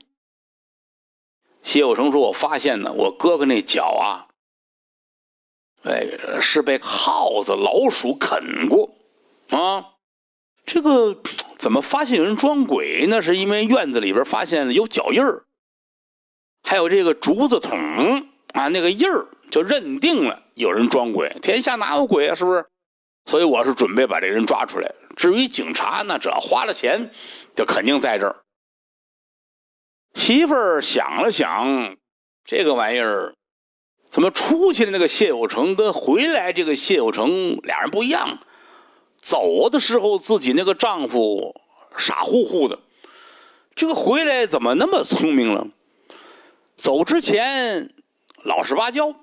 Speaker 1: 谢有成说：“我发现呢，我哥哥那脚啊，哎，是被耗子、老鼠啃过啊。这个 怎么发现有人装鬼那？是因为院子里边发现了有脚印儿，还有这个竹子筒啊，那个印儿就认定了有人装鬼。天下哪有鬼啊？是不是？”所以我是准备把这人抓出来。至于警察呢，只要花了钱，就肯定在这儿。媳妇儿想了想，这个玩意儿怎么出去的那个谢有成跟回来这个谢有成俩人不一样？走的时候自己那个丈夫傻乎乎的，这个回来怎么那么聪明了？走之前老实巴交。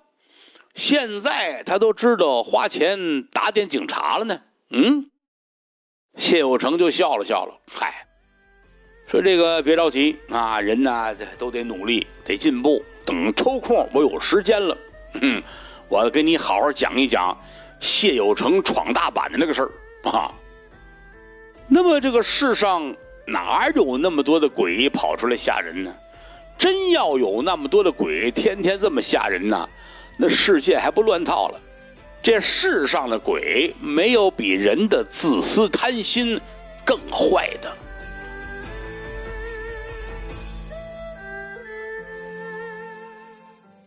Speaker 1: 现在他都知道花钱打点警察了呢。嗯，谢有成就笑了笑了，嗨，说这个别着急啊，人呐都得努力，得进步。等抽空我有时间了，嗯，我给你好好讲一讲谢有成闯大板的那个事儿啊。那么这个世上哪有那么多的鬼跑出来吓人呢？真要有那么多的鬼天天这么吓人呢？那世界还不乱套了，这世上的鬼没有比人的自私贪心更坏的。